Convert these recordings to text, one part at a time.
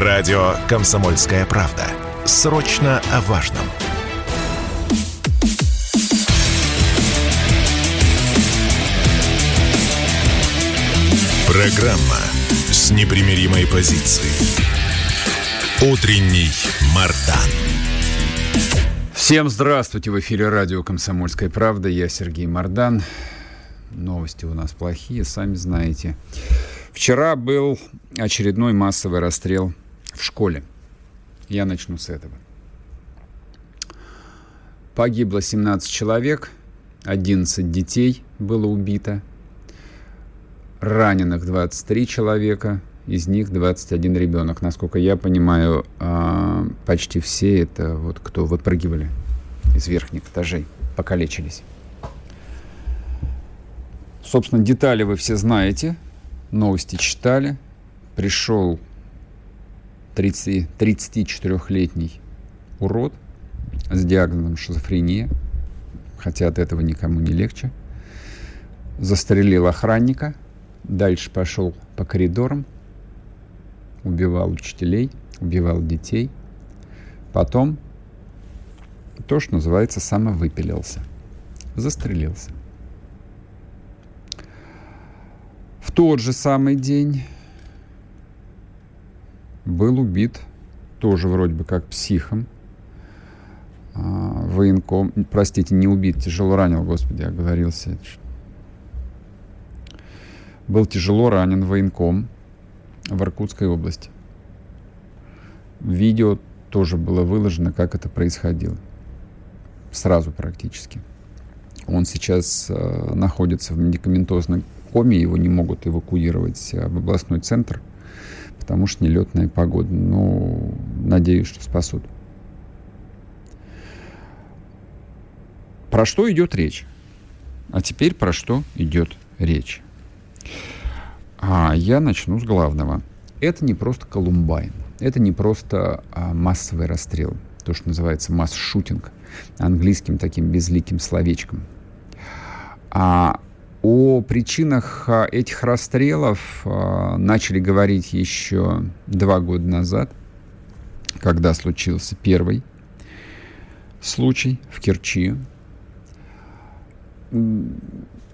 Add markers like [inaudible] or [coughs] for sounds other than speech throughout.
Радио «Комсомольская правда». Срочно о важном. Программа с непримиримой позицией. Утренний Мардан. Всем здравствуйте! В эфире радио «Комсомольская правда». Я Сергей Мардан. Новости у нас плохие, сами знаете. Вчера был очередной массовый расстрел в школе. Я начну с этого. Погибло 17 человек, 11 детей было убито, раненых 23 человека, из них 21 ребенок. Насколько я понимаю, а, почти все это вот кто выпрыгивали из верхних этажей, покалечились. Собственно, детали вы все знаете, новости читали. Пришел 30, 34-летний урод с диагнозом шизофрения, хотя от этого никому не легче. Застрелил охранника, дальше пошел по коридорам, убивал учителей, убивал детей. Потом то, что называется, самовыпилился, застрелился. В тот же самый день был убит тоже вроде бы как психом, а, военком, простите, не убит, тяжело ранил, господи, оговорился. Был тяжело ранен военком в Иркутской области. Видео тоже было выложено, как это происходило. Сразу практически. Он сейчас э, находится в медикаментозной коме, его не могут эвакуировать в областной центр, потому что нелетная погода. Но надеюсь, что спасут. Про что идет речь? А теперь про что идет речь? А я начну с главного. Это не просто Колумбайн. Это не просто а, массовый расстрел. То, что называется масс-шутинг. Английским таким безликим словечком. А о причинах а, этих расстрелов а, начали говорить еще два года назад, когда случился первый случай в Керчи.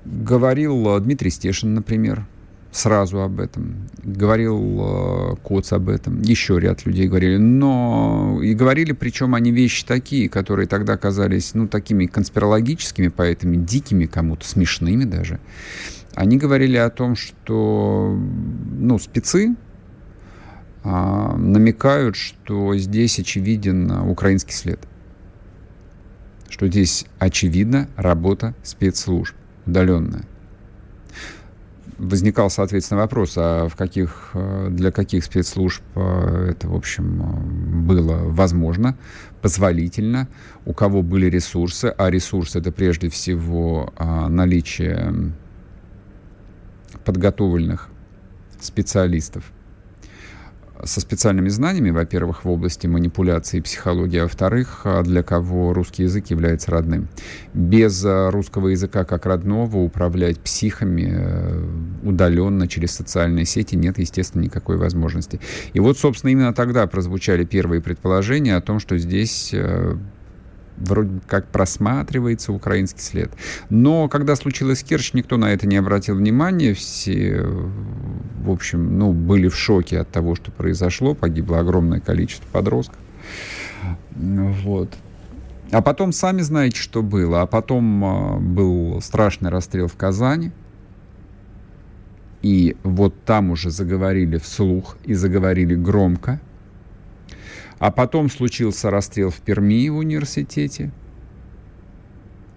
Говорил Дмитрий Стешин, например, сразу об этом. Говорил э, Коц об этом. Еще ряд людей говорили. Но и говорили, причем они вещи такие, которые тогда казались, ну, такими конспирологическими, поэтому дикими кому-то, смешными даже. Они говорили о том, что, ну, спецы а, намекают, что здесь очевиден украинский след. Что здесь очевидна работа спецслужб удаленная возникал, соответственно, вопрос, а в каких, э, для каких спецслужб э, это, в общем, э, было возможно, позволительно, у кого были ресурсы, а ресурсы это прежде всего а, наличие подготовленных специалистов со специальными знаниями, во-первых, в области манипуляции и психологии, а во-вторых, а для кого русский язык является родным. Без а, русского языка как родного управлять психами э, удаленно через социальные сети нет, естественно, никакой возможности. И вот, собственно, именно тогда прозвучали первые предположения о том, что здесь э, вроде как просматривается украинский след. Но когда случилось Керчь, никто на это не обратил внимания. Все, в общем, ну, были в шоке от того, что произошло. Погибло огромное количество подростков. Вот. А потом, сами знаете, что было. А потом а, был страшный расстрел в Казани. И вот там уже заговорили вслух и заговорили громко – а потом случился расстрел в Перми в университете.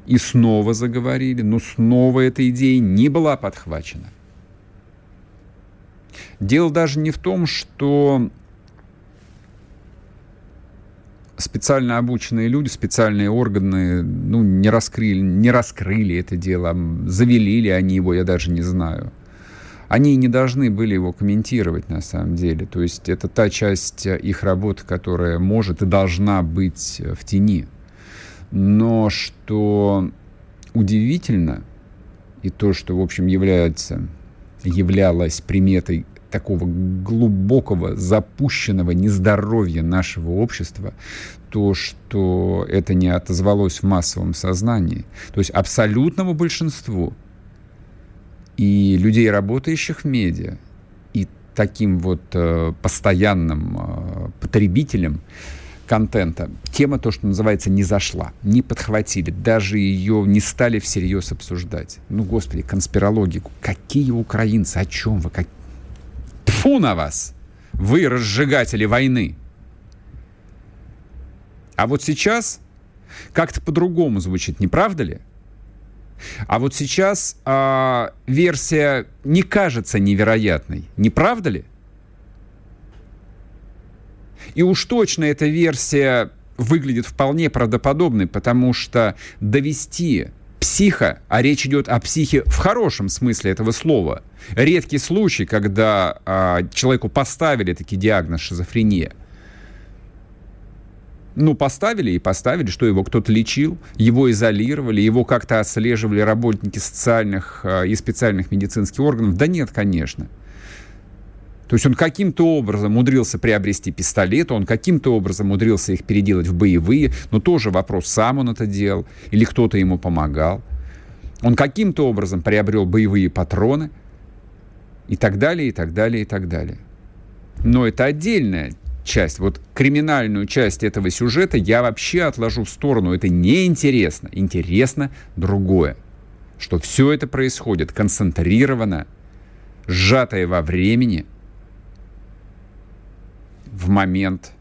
И снова заговорили, но снова эта идея не была подхвачена. Дело даже не в том, что специально обученные люди, специальные органы, ну, не раскрыли, не раскрыли это дело, завели ли они его, я даже не знаю они не должны были его комментировать на самом деле. То есть это та часть э, их работы, которая может и должна быть э, в тени. Но что удивительно, и то, что, в общем, является, являлось приметой такого глубокого запущенного нездоровья нашего общества, то, что это не отозвалось в массовом сознании. То есть абсолютному большинству и людей, работающих в медиа, и таким вот э, постоянным э, потребителям контента, тема, то, что называется, не зашла, не подхватили, даже ее не стали всерьез обсуждать. Ну, господи, конспирологику. Какие украинцы, о чем вы? Как... Тфу на вас! Вы разжигатели войны! А вот сейчас как-то по-другому звучит, не правда ли? А вот сейчас э, версия не кажется невероятной, не правда ли? И уж точно эта версия выглядит вполне правдоподобной, потому что довести психа, а речь идет о психе в хорошем смысле этого слова, редкий случай, когда э, человеку поставили таки диагноз шизофрения – ну, поставили и поставили, что его кто-то лечил, его изолировали, его как-то отслеживали работники социальных э, и специальных медицинских органов. Да нет, конечно. То есть он каким-то образом умудрился приобрести пистолет, он каким-то образом умудрился их переделать в боевые, но тоже вопрос, сам он это делал или кто-то ему помогал. Он каким-то образом приобрел боевые патроны и так далее, и так далее, и так далее. Но это отдельная часть, вот криминальную часть этого сюжета я вообще отложу в сторону. Это неинтересно. Интересно другое. Что все это происходит концентрированно, сжатое во времени, в момент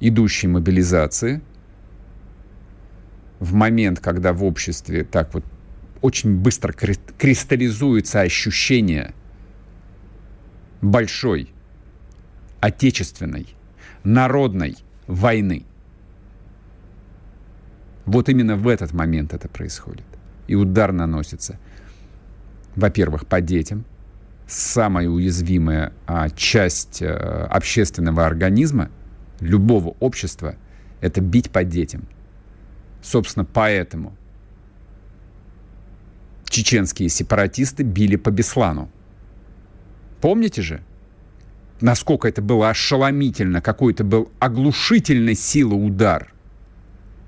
идущей мобилизации, в момент, когда в обществе так вот очень быстро кристаллизуется ощущение большой отечественной, народной войны. Вот именно в этот момент это происходит. И удар наносится, во-первых, по детям, самая уязвимая а, часть а, общественного организма любого общества – это бить по детям. Собственно, поэтому чеченские сепаратисты били по Беслану. Помните же? Насколько это было ошеломительно, какой это был оглушительной силы удар.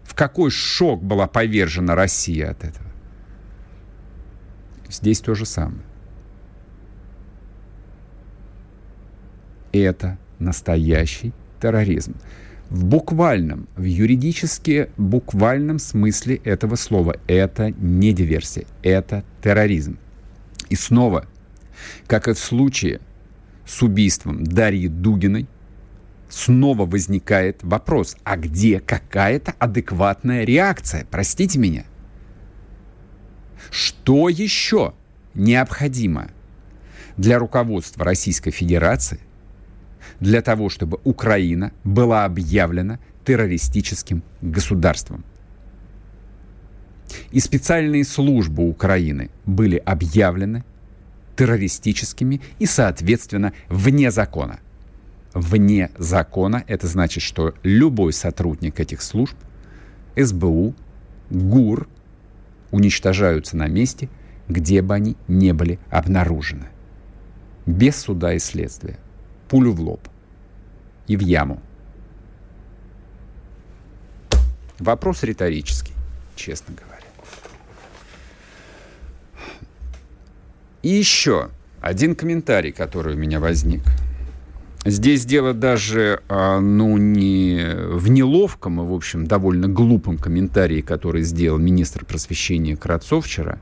В какой шок была повержена Россия от этого. Здесь то же самое. Это настоящий терроризм. В буквальном, в юридически буквальном смысле этого слова это не диверсия, это терроризм. И снова, как и в случае с убийством Дарьи Дугиной, снова возникает вопрос, а где какая-то адекватная реакция? Простите меня. Что еще необходимо для руководства Российской Федерации для того, чтобы Украина была объявлена террористическим государством? И специальные службы Украины были объявлены террористическими и, соответственно, вне закона. Вне закона это значит, что любой сотрудник этих служб, СБУ, ГУР, уничтожаются на месте, где бы они не были обнаружены. Без суда и следствия. Пулю в лоб. И в яму. Вопрос риторический, честно говоря. И еще один комментарий, который у меня возник. Здесь дело даже, а, ну, не в неловком, а, в общем, довольно глупом комментарии, который сделал министр просвещения Кравцов вчера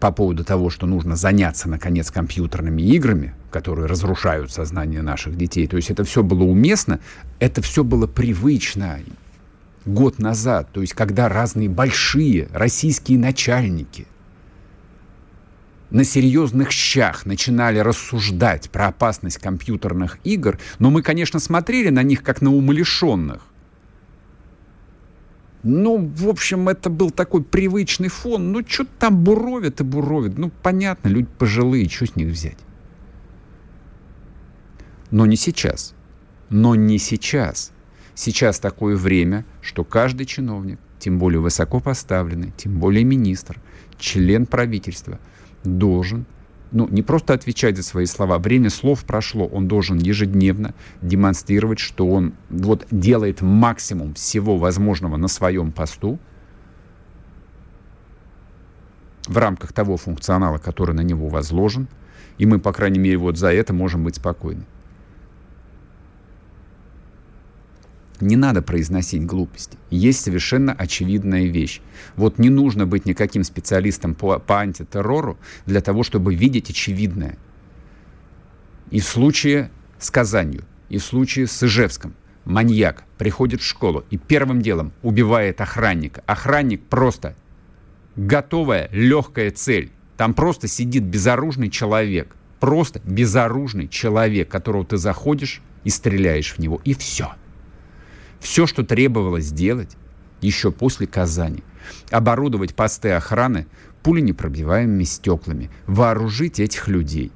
по поводу того, что нужно заняться, наконец, компьютерными играми, которые разрушают сознание наших детей. То есть это все было уместно, это все было привычно год назад. То есть когда разные большие российские начальники – на серьезных щах начинали рассуждать про опасность компьютерных игр, но мы, конечно, смотрели на них как на умалишенных. Ну, в общем, это был такой привычный фон. Ну, что там буровит и буровит. Ну, понятно, люди пожилые, что с них взять? Но не сейчас. Но не сейчас. Сейчас такое время, что каждый чиновник, тем более высоко поставленный, тем более министр, член правительства – должен ну, не просто отвечать за свои слова. Время слов прошло. Он должен ежедневно демонстрировать, что он вот делает максимум всего возможного на своем посту в рамках того функционала, который на него возложен. И мы, по крайней мере, вот за это можем быть спокойны. Не надо произносить глупости. Есть совершенно очевидная вещь. Вот не нужно быть никаким специалистом по, по антитеррору для того, чтобы видеть очевидное. И в случае с Казанью, и в случае с Ижевском маньяк приходит в школу и первым делом убивает охранника. Охранник просто готовая, легкая цель. Там просто сидит безоружный человек. Просто безоружный человек, которого ты заходишь и стреляешь в него. И все. Все, что требовалось сделать еще после Казани. Оборудовать посты охраны пуленепробиваемыми стеклами. Вооружить этих людей.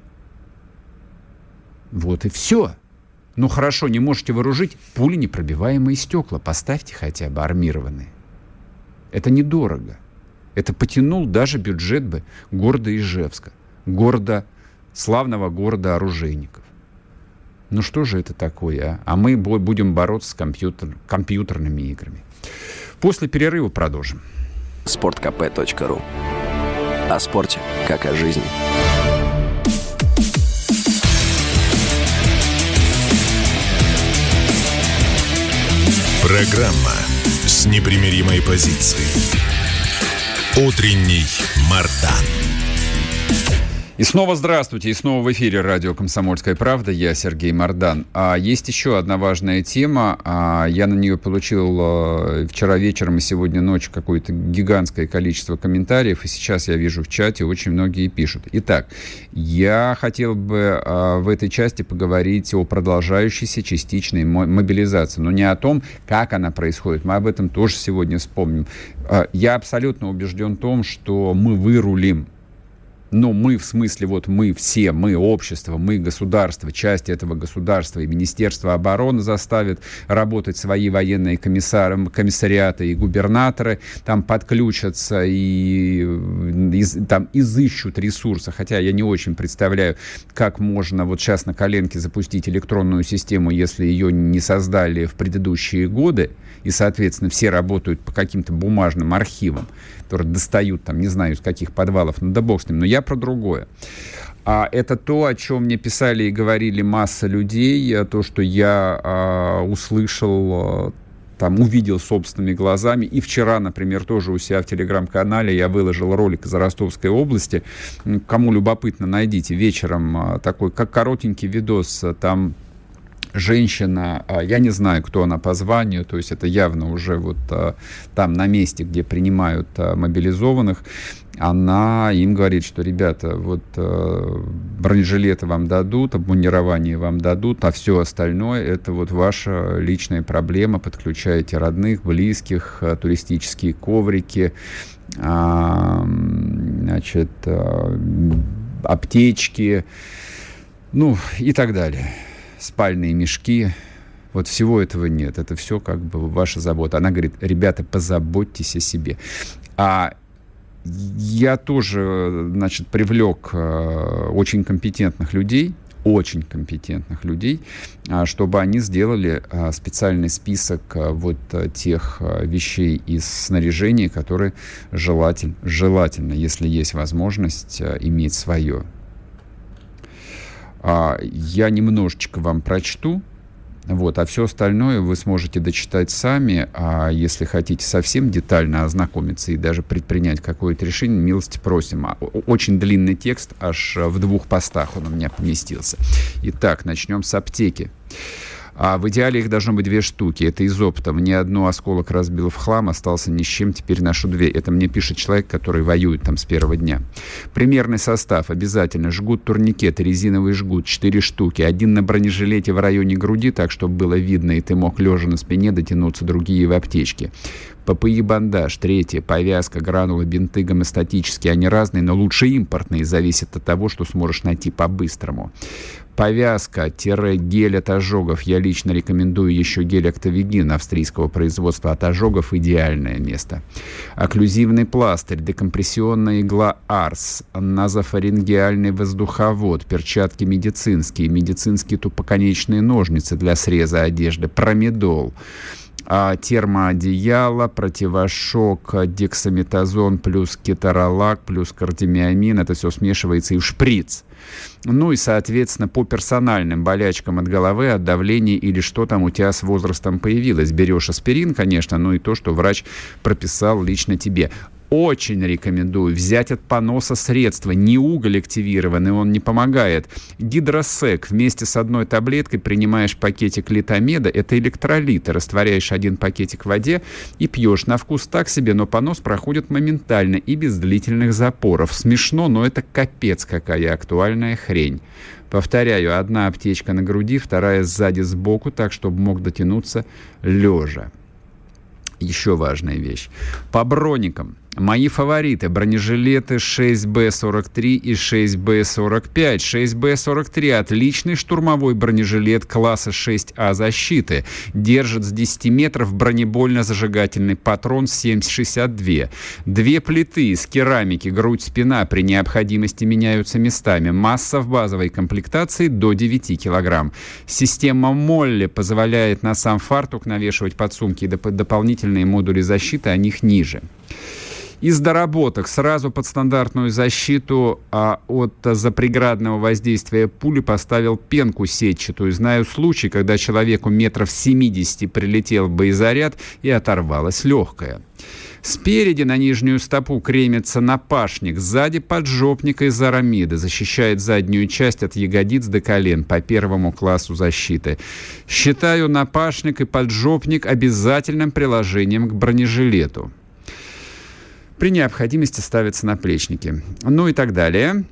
Вот и все. Ну хорошо, не можете вооружить пуленепробиваемые стекла. Поставьте хотя бы армированные. Это недорого. Это потянул даже бюджет бы города Ижевска, города, славного города оружейников. Ну что же это такое, а? А мы будем бороться с компьютер, компьютерными играми. После перерыва продолжим. sportkp.ru О спорте, как о жизни. Программа с непримиримой позицией. Утренний Мардан. И снова здравствуйте, и снова в эфире радио «Комсомольская правда». Я Сергей Мордан. А есть еще одна важная тема. А, я на нее получил а, вчера вечером и сегодня ночью какое-то гигантское количество комментариев, и сейчас я вижу в чате очень многие пишут. Итак, я хотел бы а, в этой части поговорить о продолжающейся частичной мобилизации, но не о том, как она происходит. Мы об этом тоже сегодня вспомним. А, я абсолютно убежден в том, что мы вырулим но мы, в смысле, вот мы все, мы общество, мы государство, часть этого государства и Министерство обороны заставит работать свои военные комиссары, комиссариаты и губернаторы, там подключатся и, и там изыщут ресурсы, хотя я не очень представляю, как можно вот сейчас на коленке запустить электронную систему, если ее не создали в предыдущие годы, и, соответственно, все работают по каким-то бумажным архивам которые достают там, не знаю, из каких подвалов, ну да бог с ним, но я про другое. А это то, о чем мне писали и говорили масса людей, э, то, что я а, услышал э, там увидел собственными глазами. И вчера, например, тоже у себя в телеграм-канале я выложил ролик из Ростовской области. Кому любопытно, найдите вечером а, такой, как коротенький видос. Там женщина, а, я не знаю, кто она по званию, то есть это явно уже вот а, там на месте, где принимают а, мобилизованных, она им говорит, что, ребята, вот бронежилеты вам дадут, обмундирование вам дадут, а все остальное это вот ваша личная проблема, подключаете родных, близких, туристические коврики, значит, аптечки, ну и так далее спальные мешки. Вот всего этого нет. Это все как бы ваша забота. Она говорит, ребята, позаботьтесь о себе. А я тоже, значит, привлек э, очень компетентных людей, очень компетентных людей, э, чтобы они сделали э, специальный список э, вот э, тех э, вещей из снаряжения, которые желатель, желательно, если есть возможность, иметь свое. А, я немножечко вам прочту, вот, а все остальное вы сможете дочитать сами, а если хотите совсем детально ознакомиться и даже предпринять какое-то решение, милости просим. А, очень длинный текст, аж в двух постах он у меня поместился. Итак, начнем с аптеки. А в идеале их должно быть две штуки. Это из опыта. Мне одну осколок разбил в хлам, остался ни с чем, теперь ношу две. Это мне пишет человек, который воюет там с первого дня. Примерный состав обязательно. Жгут турникет, резиновый жгут, четыре штуки. Один на бронежилете в районе груди, так, чтобы было видно, и ты мог лежа на спине дотянуться, другие в аптечке. ППИ бандаж. Третье. Повязка, гранулы, бинты гомостатические. Они разные, но лучше импортные. Зависит от того, что сможешь найти по-быстрому. Повязка-гель от ожогов. Я лично рекомендую еще гель Актовигин австрийского производства от ожогов. Идеальное место. Окклюзивный пластырь, декомпрессионная игла Арс, назофарингеальный воздуховод, перчатки медицинские, медицинские тупоконечные ножницы для среза одежды, промедол термоодеяло, противошок, дексаметазон плюс кетаролак плюс кардемиамин. Это все смешивается и шприц. Ну и, соответственно, по персональным болячкам от головы, от давления или что там у тебя с возрастом появилось. Берешь аспирин, конечно, ну и то, что врач прописал лично тебе очень рекомендую взять от поноса средства. Не уголь активированный, он не помогает. Гидросек вместе с одной таблеткой принимаешь пакетик литомеда. Это электролиты. Растворяешь один пакетик в воде и пьешь. На вкус так себе, но понос проходит моментально и без длительных запоров. Смешно, но это капец какая актуальная хрень. Повторяю, одна аптечка на груди, вторая сзади сбоку, так, чтобы мог дотянуться лежа. Еще важная вещь. По броникам Мои фавориты – бронежилеты 6Б43 и 6Б45. 6Б43 – отличный штурмовой бронежилет класса 6А защиты. Держит с 10 метров бронебойно-зажигательный патрон 7,62. Две плиты из керамики, грудь, спина при необходимости меняются местами. Масса в базовой комплектации до 9 килограмм. Система Молли позволяет на сам фартук навешивать подсумки и доп дополнительные модули защиты, о них ниже. Из доработок сразу под стандартную защиту а, от запреградного воздействия пули поставил пенку сетчатую. Знаю случай, когда человеку метров 70 прилетел боезаряд и оторвалась легкая. Спереди на нижнюю стопу кремится напашник, сзади поджопник из арамида, защищает заднюю часть от ягодиц до колен по первому классу защиты. Считаю напашник и поджопник обязательным приложением к бронежилету. При необходимости ставятся наплечники. Ну и так далее.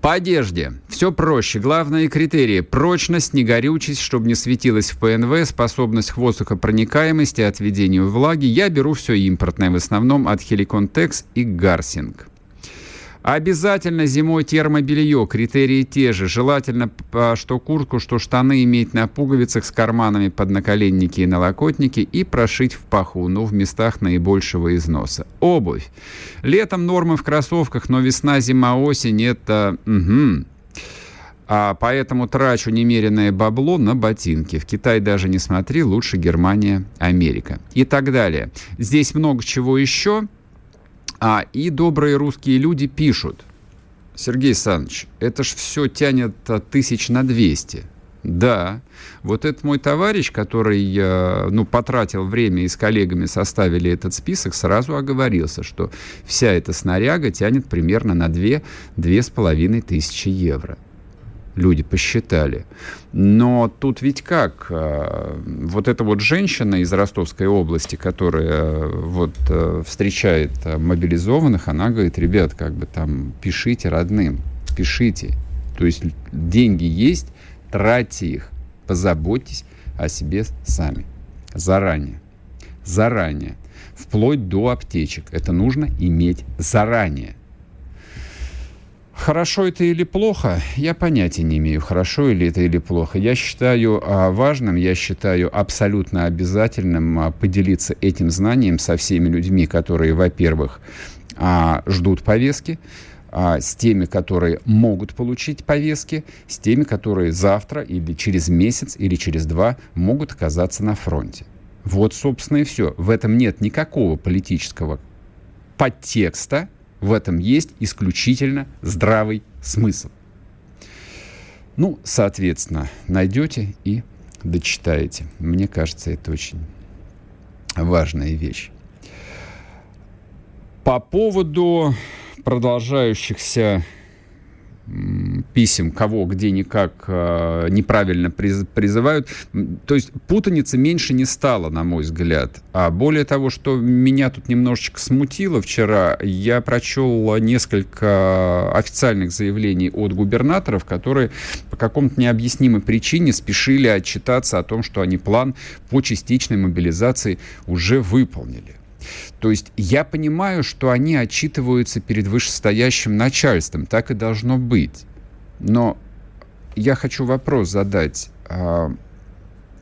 По одежде. Все проще. Главные критерии. Прочность, негорючесть, чтобы не светилась в ПНВ, способность к воздухопроникаемости, отведению влаги. Я беру все импортное, в основном от Helicon Tex и Гарсинг. Обязательно зимой термобелье, критерии те же. Желательно, что куртку, что штаны иметь на пуговицах с карманами под наколенники и налокотники и прошить в паху, но в местах наибольшего износа. Обувь. Летом нормы в кроссовках, но весна, зима, осень это... Угу. А поэтому трачу немеренное бабло на ботинки. В Китай даже не смотри, лучше Германия, Америка. И так далее. Здесь много чего еще. А, и добрые русские люди пишут. Сергей Александрович, это ж все тянет а, тысяч на 200. Да, вот этот мой товарищ, который, э, ну, потратил время и с коллегами составили этот список, сразу оговорился, что вся эта снаряга тянет примерно на 2-2,5 тысячи евро люди посчитали. Но тут ведь как? А, вот эта вот женщина из Ростовской области, которая вот э, встречает мобилизованных, она говорит, ребят, как бы там пишите родным, пишите. То есть деньги есть, тратьте их, позаботьтесь о себе сами. Заранее. Заранее. Вплоть до аптечек. Это нужно иметь заранее. Хорошо это или плохо, я понятия не имею, хорошо или это или плохо. Я считаю а, важным, я считаю абсолютно обязательным а, поделиться этим знанием со всеми людьми, которые, во-первых, а, ждут повестки, с теми, которые могут получить повестки, с теми, которые завтра или через месяц или через два могут оказаться на фронте. Вот, собственно, и все. В этом нет никакого политического подтекста, в этом есть исключительно здравый смысл. Ну, соответственно, найдете и дочитаете. Мне кажется, это очень важная вещь. По поводу продолжающихся писем, кого где никак э, неправильно приз, призывают. То есть путаницы меньше не стало, на мой взгляд. А более того, что меня тут немножечко смутило вчера, я прочел несколько официальных заявлений от губернаторов, которые по какому-то необъяснимой причине спешили отчитаться о том, что они план по частичной мобилизации уже выполнили. То есть я понимаю, что они отчитываются перед вышестоящим начальством, так и должно быть. Но я хочу вопрос задать. А,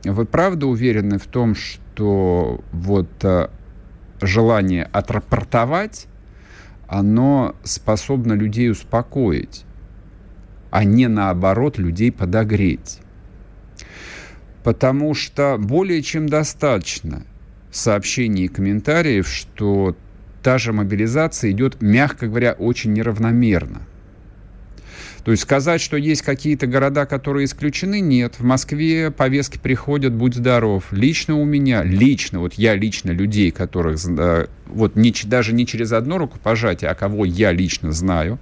вы правда уверены в том, что вот а, желание отрапортовать, оно способно людей успокоить, а не наоборот людей подогреть? Потому что более чем достаточно сообщений и комментариев, что та же мобилизация идет, мягко говоря, очень неравномерно. То есть сказать, что есть какие-то города, которые исключены, нет. В Москве повестки приходят, будь здоров. Лично у меня, лично, вот я лично людей, которых, э, вот не, даже не через одно рукопожатие, а кого я лично знаю,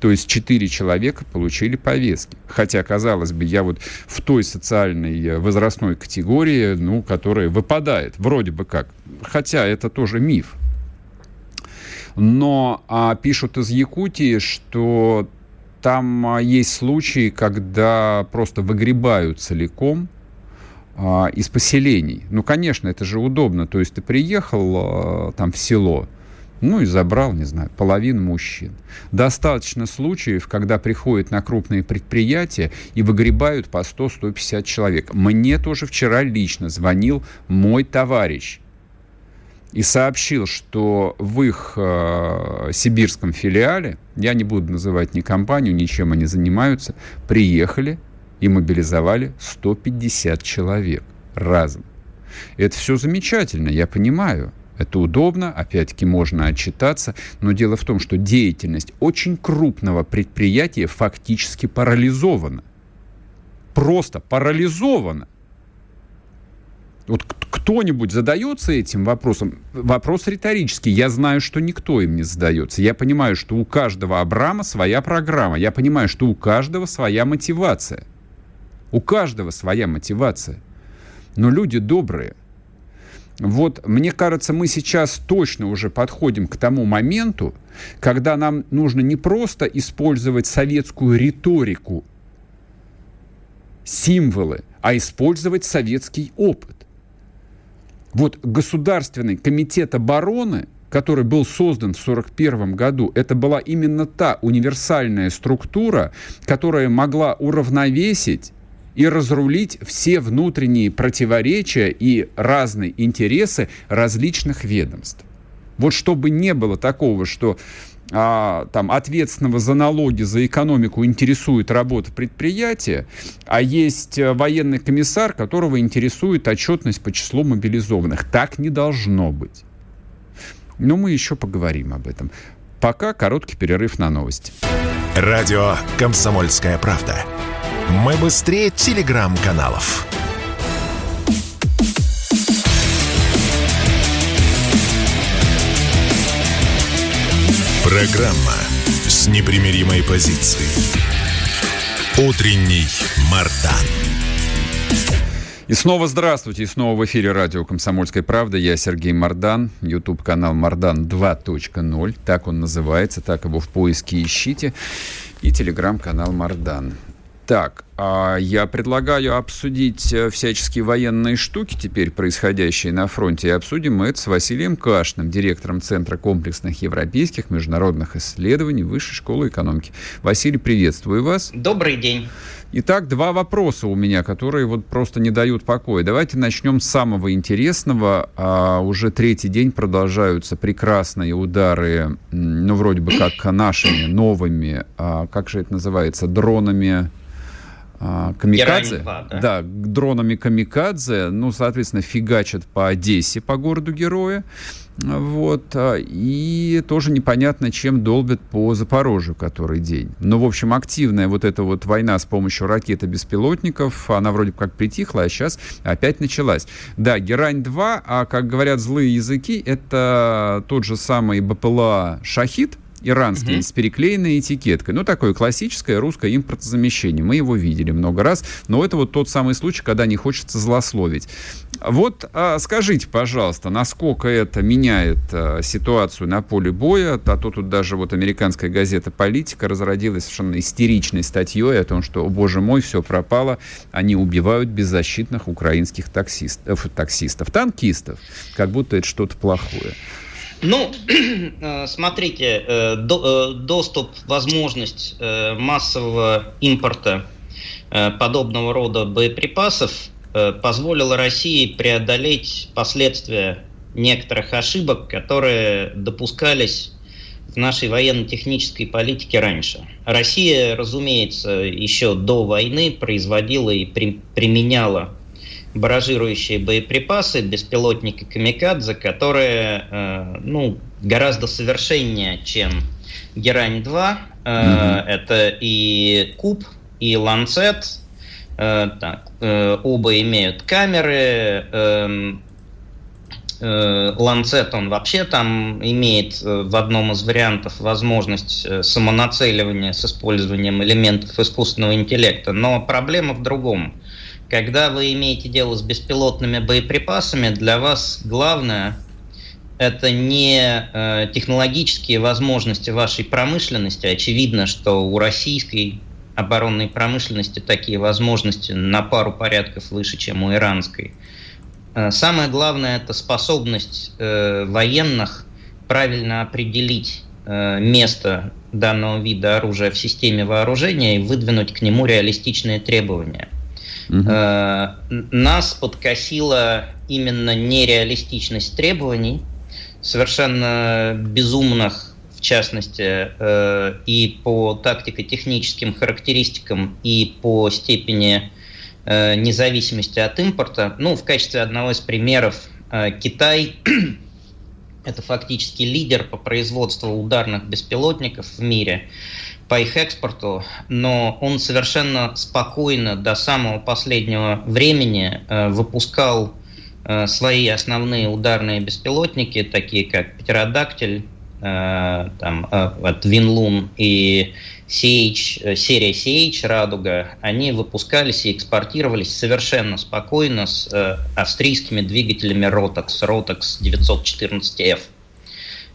то есть четыре человека получили повестки. Хотя, казалось бы, я вот в той социальной э, возрастной категории, ну, которая выпадает, вроде бы как. Хотя это тоже миф. Но а, пишут из Якутии, что там а, есть случаи, когда просто выгребают целиком а, из поселений. Ну, конечно, это же удобно. То есть ты приехал а, там в село, ну и забрал, не знаю, половину мужчин. Достаточно случаев, когда приходят на крупные предприятия и выгребают по 100-150 человек. Мне тоже вчера лично звонил мой товарищ и сообщил, что в их э, сибирском филиале, я не буду называть ни компанию, ни чем они занимаются, приехали и мобилизовали 150 человек разом. Это все замечательно, я понимаю. Это удобно, опять-таки можно отчитаться, но дело в том, что деятельность очень крупного предприятия фактически парализована. Просто парализована. Вот кто-нибудь задается этим вопросом? Вопрос риторический. Я знаю, что никто им не задается. Я понимаю, что у каждого Абрама своя программа. Я понимаю, что у каждого своя мотивация. У каждого своя мотивация. Но люди добрые. Вот, мне кажется, мы сейчас точно уже подходим к тому моменту, когда нам нужно не просто использовать советскую риторику, символы, а использовать советский опыт. Вот Государственный комитет обороны, который был создан в 1941 году, это была именно та универсальная структура, которая могла уравновесить и разрулить все внутренние противоречия и разные интересы различных ведомств. Вот чтобы не было такого, что а, там, ответственного за налоги, за экономику интересует работа предприятия, а есть э, военный комиссар, которого интересует отчетность по числу мобилизованных. Так не должно быть. Но мы еще поговорим об этом. Пока короткий перерыв на новости. Радио «Комсомольская правда». Мы быстрее телеграм-каналов. Программа с непримиримой позицией. Утренний Мардан. И снова здравствуйте, и снова в эфире радио «Комсомольская правда». Я Сергей Мардан, YouTube-канал «Мардан 2.0», так он называется, так его в поиске ищите, и телеграм-канал «Мардан». Так, а я предлагаю обсудить э, всяческие военные штуки, теперь происходящие на фронте, и обсудим мы это с Василием Кашным, директором Центра комплексных европейских международных исследований Высшей школы экономики. Василий, приветствую вас. Добрый день. Итак, два вопроса у меня, которые вот просто не дают покоя. Давайте начнем с самого интересного. А, уже третий день продолжаются прекрасные удары, ну, вроде бы как нашими новыми, а, как же это называется, дронами камикадзе, 2, да? да, дронами камикадзе, ну, соответственно, фигачат по Одессе, по городу героя, вот, а, и тоже непонятно, чем долбят по Запорожью который день. Но, в общем, активная вот эта вот война с помощью ракет и беспилотников, она вроде как притихла, а сейчас опять началась. Да, Герань-2, а, как говорят злые языки, это тот же самый БПЛА «Шахид», иранский, угу. с переклеенной этикеткой. Ну, такое классическое русское импортозамещение. Мы его видели много раз, но это вот тот самый случай, когда не хочется злословить. Вот а, скажите, пожалуйста, насколько это меняет а, ситуацию на поле боя? А то тут даже вот американская газета «Политика» разродилась совершенно истеричной статьей о том, что, о боже мой, все пропало, они убивают беззащитных украинских таксистов, таксистов танкистов, как будто это что-то плохое. Ну, [clears throat] э, смотрите, э, э, доступ, возможность массового импорта подобного рода боеприпасов позволила России преодолеть последствия некоторых ошибок, которые допускались в нашей военно-технической политике раньше. Россия, разумеется, еще до войны производила и при, применяла баражирующие боеприпасы, беспилотники «Камикадзе», которые э, ну, гораздо совершеннее, чем «Герань-2». Э, mm-hmm. Это и «Куб», и «Ланцет». Э, так, э, оба имеют камеры. Э, э, Ланцет, он вообще там имеет э, в одном из вариантов возможность э, самонацеливания с использованием элементов искусственного интеллекта. Но проблема в другом когда вы имеете дело с беспилотными боеприпасами, для вас главное это не э, технологические возможности вашей промышленности. Очевидно, что у российской оборонной промышленности такие возможности на пару порядков выше, чем у иранской. Э, самое главное это способность э, военных правильно определить э, место данного вида оружия в системе вооружения и выдвинуть к нему реалистичные требования. Угу. Нас подкосила именно нереалистичность требований, совершенно безумных, в частности, э, и по тактико-техническим характеристикам, и по степени э, независимости от импорта. Ну, в качестве одного из примеров Китай [clears throat] это фактически лидер по производству ударных беспилотников в мире по их экспорту, но он совершенно спокойно до самого последнего времени э, выпускал э, свои основные ударные беспилотники, такие как Птеродактиль, э, там, Винлун и CH, серия CH «Радуга», они выпускались и экспортировались совершенно спокойно с австрийскими двигателями Rotax, Rotax 914F.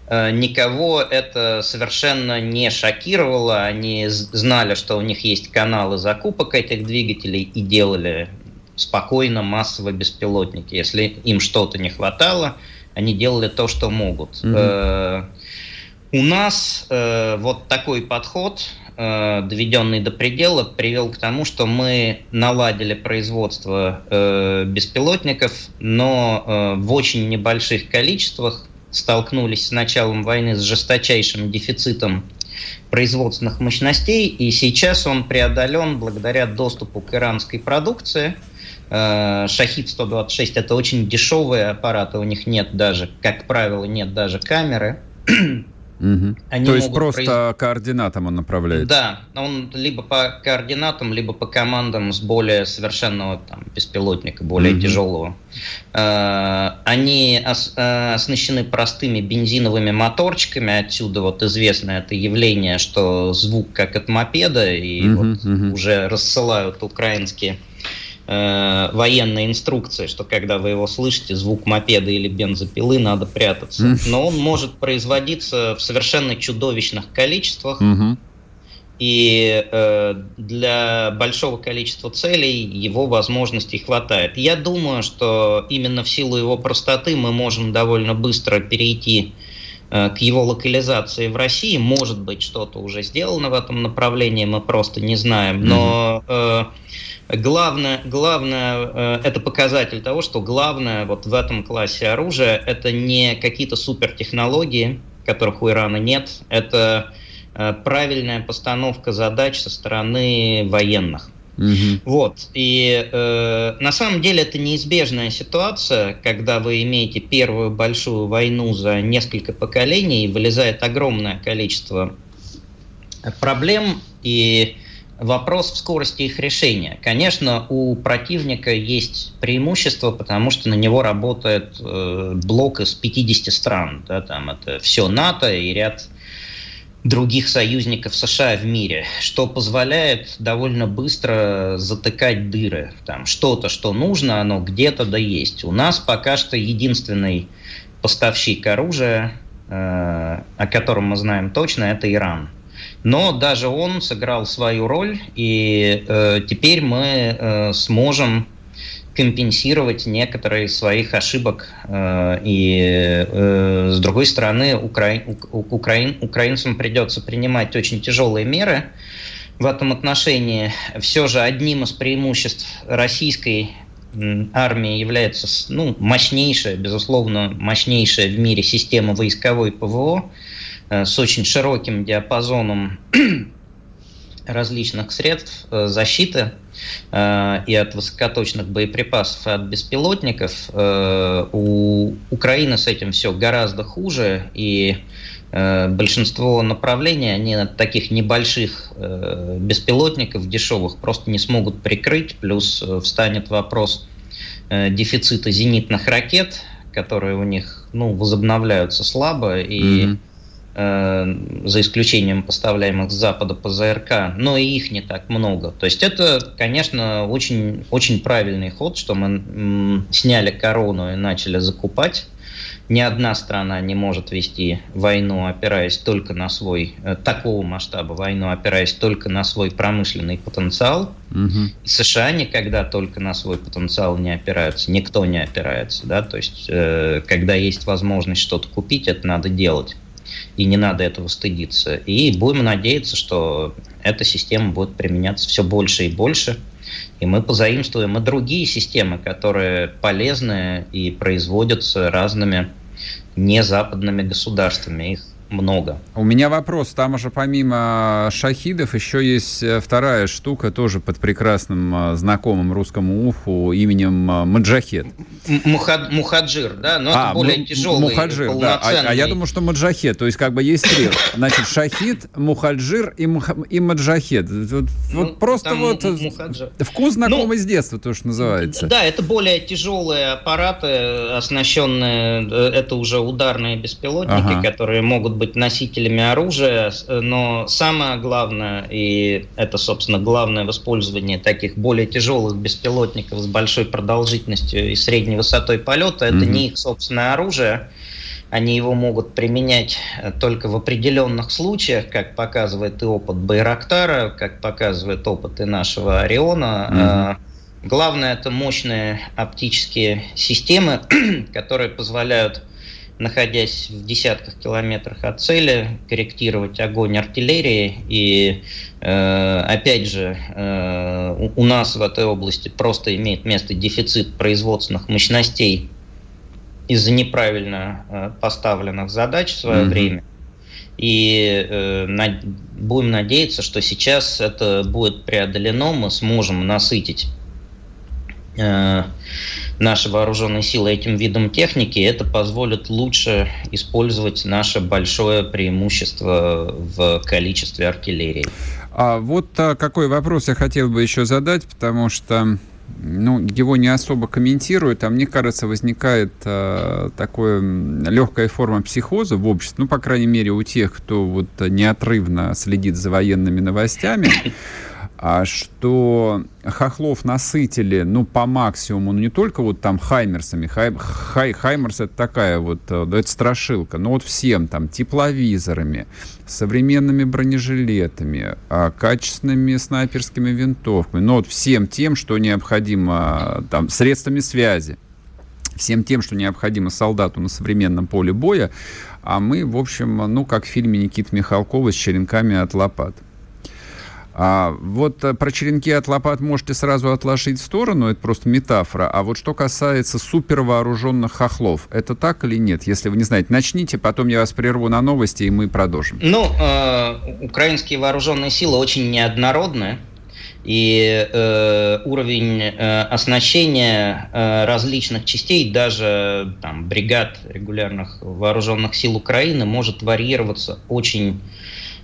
Э, никого это совершенно не шокировало. Они знали, что у них есть каналы закупок этих двигателей и делали спокойно массово беспилотники. Если им что-то не хватало, они делали то, что могут. Mm-hmm. У нас э, вот такой подход, доведенный до предела, привел к тому, что мы наладили производство беспилотников, но в очень небольших количествах, столкнулись с началом войны с жесточайшим дефицитом производственных мощностей, и сейчас он преодолен благодаря доступу к иранской продукции. Э, Шахид-126 это очень дешевые аппараты, у них нет даже, как правило, нет даже камеры. Угу. Они То есть просто произ... координатам он направляет? Да, он либо по координатам, либо по командам с более совершенного там, беспилотника, более угу. тяжелого. Э, они ос- э, оснащены простыми бензиновыми моторчиками, отсюда вот известно это явление, что звук как от мопеда, и угу, вот угу. уже рассылают украинские э, военной инструкции, что когда вы его слышите, звук мопеда или бензопилы, надо прятаться. Но он может производиться в совершенно чудовищных количествах. И э, для большого количества целей его возможностей хватает. Я думаю, что именно в силу его простоты мы можем довольно быстро перейти э, к его локализации в России. Может быть, что-то уже сделано в этом направлении, мы просто не знаем. Но э, Главное, главное э, это показатель того, что главное вот в этом классе оружия это не какие-то супертехнологии, которых у Ирана нет, это э, правильная постановка задач со стороны военных. Угу. Вот. И э, на самом деле это неизбежная ситуация, когда вы имеете первую большую войну за несколько поколений, и вылезает огромное количество проблем, и Вопрос в скорости их решения. Конечно, у противника есть преимущество, потому что на него работает э, блок из 50 стран. Да, там это все НАТО и ряд других союзников США в мире, что позволяет довольно быстро затыкать дыры. Там что-то, что нужно, оно где-то да есть. У нас пока что единственный поставщик оружия, э, о котором мы знаем точно, это Иран. Но даже он сыграл свою роль, и э, теперь мы э, сможем компенсировать некоторые своих ошибок. Э, и э, с другой стороны, укра... украин... украинцам придется принимать очень тяжелые меры в этом отношении. Все же одним из преимуществ российской армии является ну, мощнейшая, безусловно, мощнейшая в мире система войсковой ПВО э, с очень широким диапазоном [clears throat] различных средств защиты и от высокоточных боеприпасов, и от беспилотников. Э, у Украины с этим все гораздо хуже, и э, большинство направлений, они от таких небольших беспилотников дешевых просто не смогут прикрыть, плюс встанет вопрос дефицита зенитных ракет, которые у них ну, возобновляются слабо, и mm-hmm Э, за исключением поставляемых с Запада по ЗРК, но и их не так много. То есть это, конечно, очень, очень правильный ход, что мы сняли корону и начали закупать. Ни одна страна не может вести войну, опираясь только на свой, э, такого масштаба войну, опираясь только на свой промышленный потенциал. Угу. США никогда только на свой потенциал не опираются, никто не опирается. Да? То есть, э, когда есть возможность что-то купить, это надо делать и не надо этого стыдиться. И будем надеяться, что эта система будет применяться все больше и больше, и мы позаимствуем и другие системы, которые полезны и производятся разными незападными государствами. Их много. У меня вопрос. Там же помимо шахидов еще есть э, вторая штука, тоже под прекрасным э, знакомым русскому уху именем э, Маджахет. Мухад, мухаджир, да? Но а, это более тяжелый, Мухаджир, да. А, а я думаю, что Маджахет. То есть как бы есть три. Значит, шахид, мухаджир и, мух, и Маджахет. Вот, ну, вот просто вот мухаджир. вкус знакомый ну, с детства, то, что называется. Да, это более тяжелые аппараты, оснащенные, это уже ударные беспилотники, ага. которые могут быть носителями оружия, но самое главное, и это, собственно, главное в использовании таких более тяжелых беспилотников с большой продолжительностью и средней высотой полета, это mm-hmm. не их собственное оружие, они его могут применять э, только в определенных случаях, как показывает и опыт Байрактара, как показывает опыт и нашего Ориона. Mm-hmm. Главное это мощные оптические системы, [clears throat] которые позволяют находясь в десятках километрах от цели, корректировать огонь артиллерии. И э, опять же, э, у нас в этой области просто имеет место дефицит производственных мощностей из-за неправильно э, поставленных задач в свое mm-hmm. время. И э, на, будем надеяться, что сейчас это будет преодолено, мы сможем насытить э, наши вооруженные силы этим видом техники, это позволит лучше использовать наше большое преимущество в количестве артиллерии. А вот а, какой вопрос я хотел бы еще задать, потому что ну, его не особо комментируют, а мне кажется, возникает э, такая легкая форма психоза в обществе, ну, по крайней мере, у тех, кто вот неотрывно следит за военными новостями, а [laughs] что хохлов насытили, ну, по максимуму, ну, не только вот там хаймерсами, хай, хай, хаймерс это такая вот, э, это страшилка, но вот всем там тепловизорами, современными бронежилетами, а, качественными снайперскими винтовками, ну, вот всем тем, что необходимо, там, средствами связи, всем тем, что необходимо солдату на современном поле боя, а мы, в общем, ну, как в фильме Никиты Михалкова с черенками от лопат. А вот э, про черенки от лопат можете сразу отложить в сторону, это просто метафора. А вот что касается супервооруженных хохлов, это так или нет? Если вы не знаете, начните, потом я вас прерву на новости, и мы продолжим. Ну, э, украинские вооруженные силы очень неоднородны. И э, уровень э, оснащения э, различных частей, даже там, бригад регулярных вооруженных сил Украины, может варьироваться очень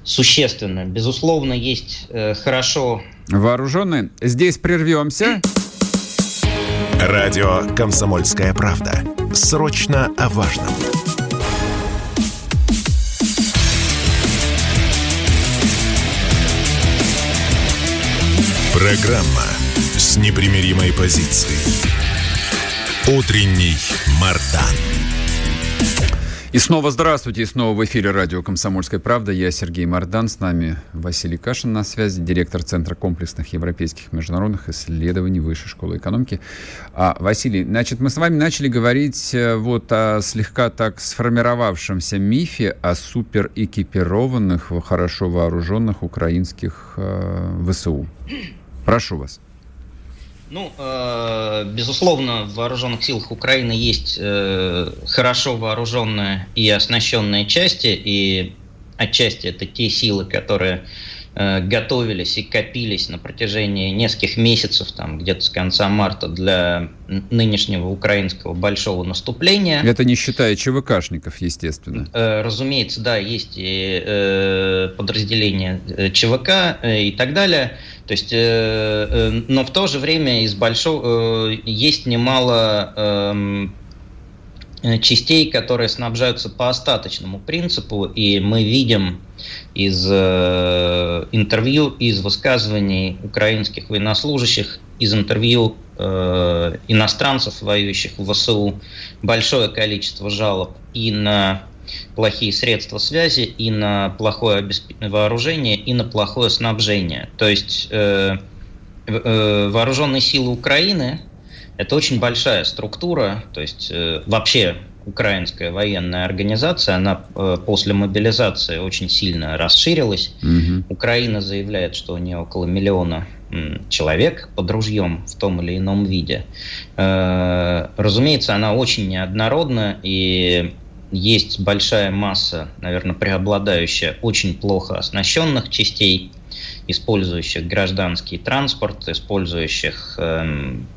существенно. Безусловно, есть э, хорошо... Вооруженные. Здесь прервемся. Радио «Комсомольская правда». Срочно о важном. Программа с непримиримой позицией. Утренний Мардан. И снова здравствуйте, и снова в эфире радио «Комсомольская правда». Я Сергей Мордан, с нами Василий Кашин на связи, директор Центра комплексных европейских международных исследований Высшей школы экономики. А, Василий, значит, мы с вами начали говорить э, вот о слегка так сформировавшемся мифе о суперэкипированных, хорошо вооруженных украинских э, ВСУ. Прошу вас. Ну, э, безусловно, в вооруженных силах Украины есть э, хорошо вооруженные и оснащенные части, и отчасти это те силы, которые Э, готовились и копились на протяжении нескольких месяцев, там где-то с конца марта, для нынешнего украинского большого наступления. Это не считая ЧВКшников, естественно. Э, разумеется, да, есть и э, подразделения ЧВК и так далее. То есть, но в то же время из большого есть немало эм, частей, которые снабжаются по остаточному принципу, и мы видим из э, интервью, из высказываний украинских военнослужащих, из интервью э, иностранцев, воюющих в ВСУ, большое количество жалоб и на плохие средства связи, и на плохое вооружение, и на плохое снабжение. То есть э, э, вооруженные силы Украины это очень большая структура, то есть э, вообще украинская военная организация, она э, после мобилизации очень сильно расширилась. Угу. Украина заявляет, что у нее около миллиона человек под ружьем в том или ином виде. Э, разумеется, она очень неоднородна и есть большая масса, наверное, преобладающая очень плохо оснащенных частей, использующих гражданский транспорт, использующих эм,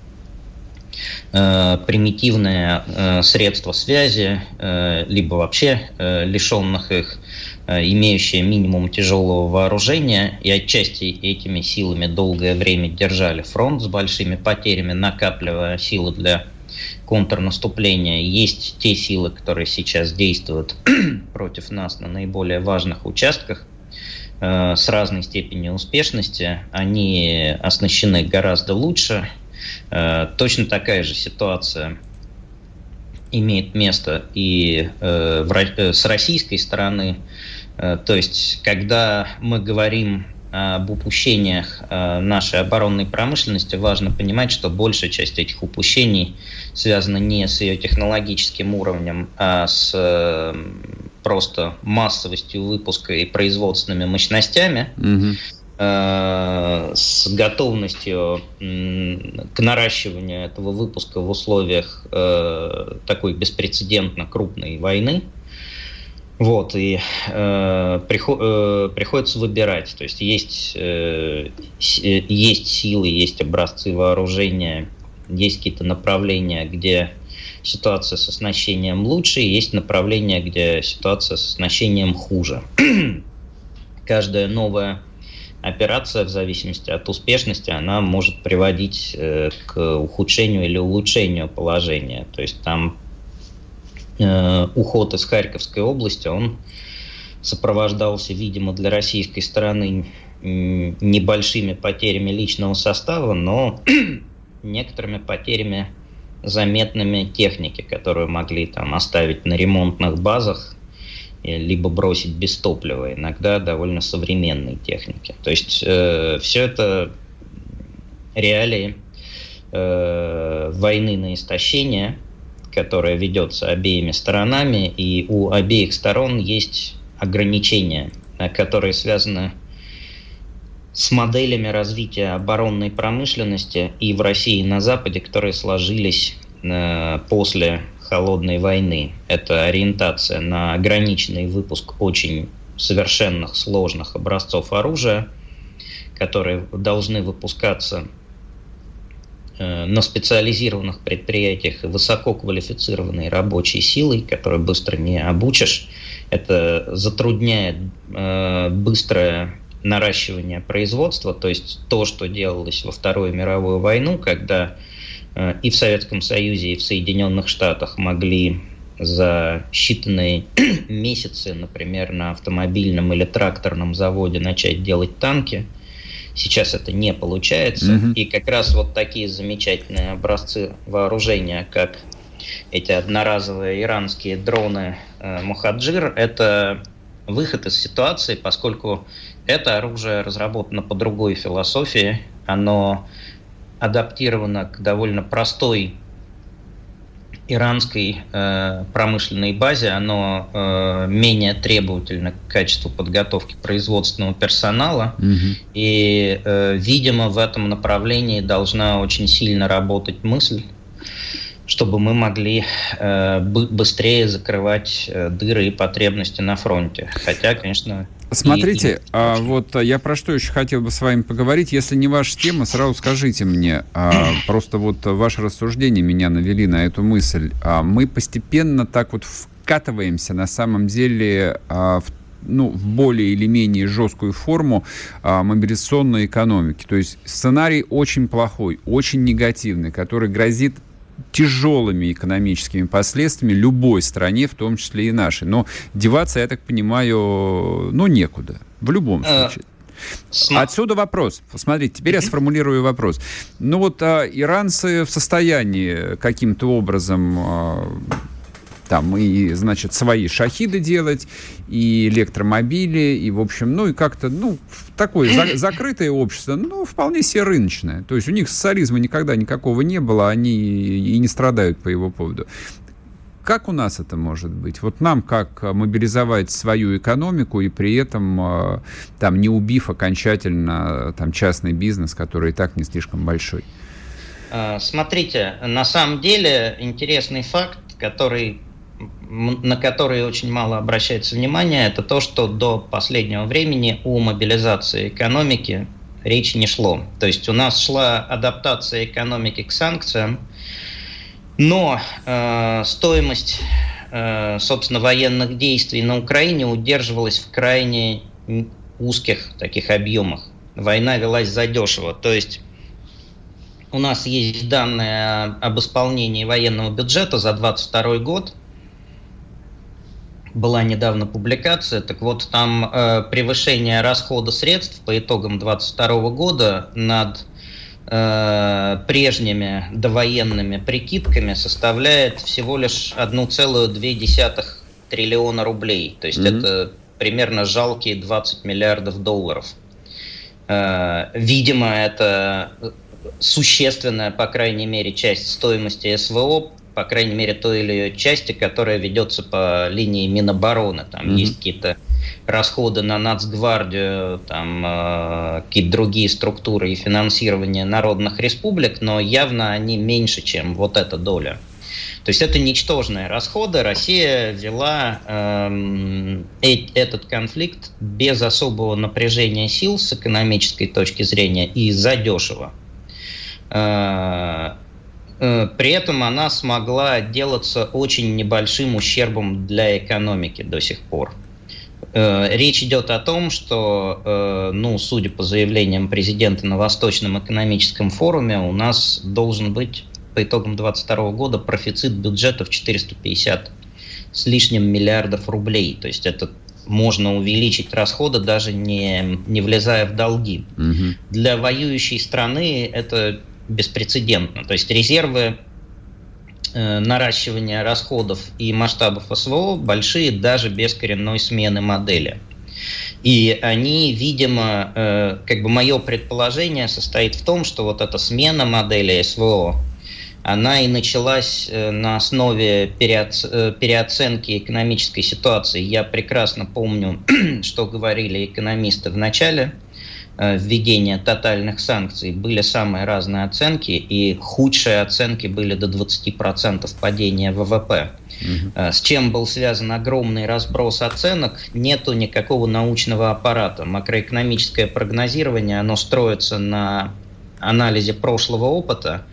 э, примитивные э, средства связи, э, либо вообще э, лишенных их, э, имеющие минимум тяжелого вооружения, и отчасти этими силами долгое время держали фронт с большими потерями, накапливая силы для контрнаступления. Есть те силы, которые сейчас действуют [clears throat] против нас на наиболее важных участках э, с разной степенью успешности. Они оснащены гораздо лучше, Э, точно такая же ситуация имеет место и э, с российской стороны. То есть, когда мы говорим об упущениях нашей оборонной промышленности, важно понимать, что большая часть этих упущений связана не с ее технологическим уровнем, а с просто массовостью выпуска и производственными мощностями. Угу. Э, с готовностью к наращиванию этого выпуска в условиях э, такой беспрецедентно крупной войны. Вот, и э, приход, э, приходится выбирать. То есть есть, э, есть силы, есть образцы вооружения, есть какие-то направления, где ситуация с оснащением лучше, есть направления, где ситуация с оснащением хуже. [clears throat] Каждая новая операция, в зависимости от успешности, она может приводить э, к ухудшению или улучшению положения. То есть там э, уход из Харьковской области, он сопровождался, видимо, для российской стороны небольшими потерями личного состава, но [clears throat] некоторыми потерями заметными техники, которую могли там оставить на ремонтных базах либо бросить без топлива, иногда довольно современной техники. То есть э, все это реалии э, войны на истощение, которая ведется обеими сторонами, и у обеих сторон есть ограничения, э, которые связаны с моделями развития оборонной промышленности и в России, и на Западе, которые сложились э, после холодной войны. Это ориентация на ограниченный выпуск очень совершенных, сложных образцов оружия, которые должны выпускаться на специализированных предприятиях высококвалифицированной рабочей силой, которую быстро не обучишь. Это затрудняет э, быстрое наращивание производства, то есть то, что делалось во Вторую мировую войну, когда Э, и в Советском Союзе, и в Соединенных Штатах могли за считанные [clears throat] месяцы, например, на автомобильном или тракторном заводе начать делать танки. Сейчас это не получается. Mm-hmm. И как раз вот такие замечательные образцы вооружения, как эти одноразовые иранские дроны э, Мухаджир, это выход из ситуации, поскольку это оружие разработано по другой философии, оно адаптировано к довольно простой иранской э, промышленной базе, оно э, менее требовательно к качеству подготовки производственного персонала. Угу. И, э, видимо, в этом направлении должна очень сильно работать мысль, чтобы мы могли э, быстрее закрывать э, дыры и потребности на фронте. Хотя, конечно, Смотрите, а, вот а, я про что еще хотел бы с вами поговорить. Если не ваша тема, сразу скажите мне. А, [clears throat] просто вот ваше рассуждение меня навели на эту мысль. А, мы постепенно так вот вкатываемся на самом деле а, в ну, в более или менее жесткую форму а, мобилизационной экономики. То есть сценарий очень плохой, очень негативный, который грозит тяжелыми экономическими последствиями любой стране, в том числе и нашей. Но деваться, я так понимаю, ну, некуда. В любом э, случае. Отсюда вопрос. Смотрите, теперь я сформулирую вопрос. Ну вот а, иранцы в состоянии каким-то образом а, там и, значит, свои шахиды делать, и электромобили, и, в общем, ну, и как-то, ну, такое за, [coughs] закрытое общество, ну, вполне себе рыночное. То есть у них социализма никогда никакого не было, они и не страдают по его поводу. Как у нас это может быть? Вот нам как мобилизовать свою экономику и при этом а, там не убив окончательно там частный бизнес, который и так не слишком большой? А, смотрите, на самом деле интересный факт, который на которые очень мало обращается внимание, это то, что до последнего времени о мобилизации экономики речи не шло. То есть у нас шла адаптация экономики к санкциям, но э, стоимость, э, собственно, военных действий на Украине удерживалась в крайне узких таких объемах. Война велась задешево. То есть у нас есть данные об исполнении военного бюджета за 2022 год – была недавно публикация, так вот там э, превышение расхода средств по итогам 2022 года над э, прежними довоенными прикидками составляет всего лишь 1,2 триллиона рублей. То есть mm-hmm. это примерно жалкие 20 миллиардов долларов. Э, видимо, это существенная, по крайней мере, часть стоимости СВО, по крайней мере, той или части, которая ведется по линии Минобороны. Там mm-hmm. есть какие-то расходы на Нацгвардию, там э, какие-то другие структуры и финансирование народных республик, но явно они меньше, чем вот эта доля. То есть это ничтожные расходы. Россия вела э, этот конфликт без особого напряжения сил с экономической точки зрения и задешево. Э, Э, при этом она смогла отделаться очень небольшим ущербом для экономики до сих пор. Э, речь идет о том, что, э, ну, судя по заявлениям президента на Восточном экономическом форуме, у нас должен быть по итогам 2022 года профицит бюджета в 450 с лишним миллиардов рублей. То есть это можно увеличить расходы, даже не, не влезая в долги. Угу. Для воюющей страны это беспрецедентно. То есть резервы э, наращивания расходов и масштабов СВО большие даже без коренной смены модели. И они, видимо, э, как бы мое предположение состоит в том, что вот эта смена модели СВО, она и началась э, на основе переоценки экономической ситуации. Я прекрасно помню, [clears throat] что говорили экономисты в начале введения тотальных санкций были самые разные оценки, и худшие оценки были до 20% падения ВВП. Угу. С чем был связан огромный разброс оценок, нету никакого научного аппарата. Макроэкономическое прогнозирование, оно строится на анализе прошлого опыта,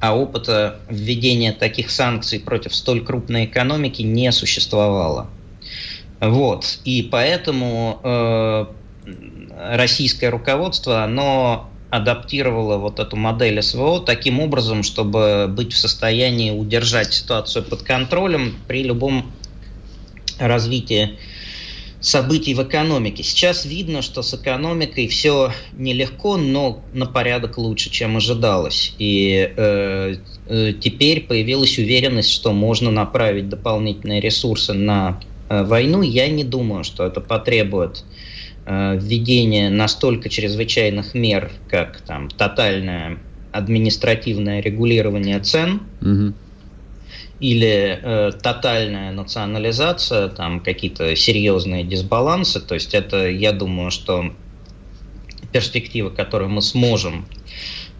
а опыта введения таких санкций против столь крупной экономики не существовало. Вот. И поэтому э, российское руководство, оно адаптировало вот эту модель СВО таким образом, чтобы быть в состоянии удержать ситуацию под контролем при любом развитии событий в экономике. Сейчас видно, что с экономикой все нелегко, но на порядок лучше, чем ожидалось. И э, э, теперь появилась уверенность, что можно направить дополнительные ресурсы на э, войну. Я не думаю, что это потребует э, введения настолько чрезвычайных мер, как там тотальное административное регулирование цен. Угу или э, тотальная национализация, там какие-то серьезные дисбалансы. То есть это, я думаю, что перспектива, которую мы сможем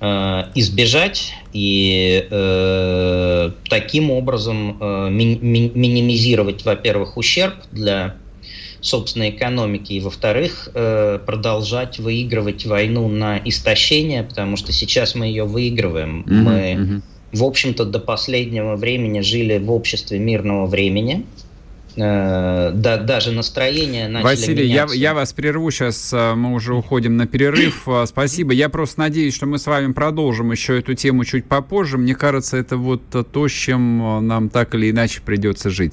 э, избежать и э, таким образом э, ми ми минимизировать, во-первых, ущерб для собственной экономики, и, во-вторых, э, продолжать выигрывать войну на истощение, потому что сейчас мы ее выигрываем. Mm-hmm, мы mm-hmm в общем-то, до последнего времени жили в обществе мирного времени. Э, да, даже настроение начали Василий, меняться. я, я вас прерву сейчас, э, мы уже уходим на перерыв. [coughs] Спасибо. Я просто надеюсь, что мы с вами продолжим еще эту тему чуть попозже. Мне кажется, это вот то, с чем нам так или иначе придется жить.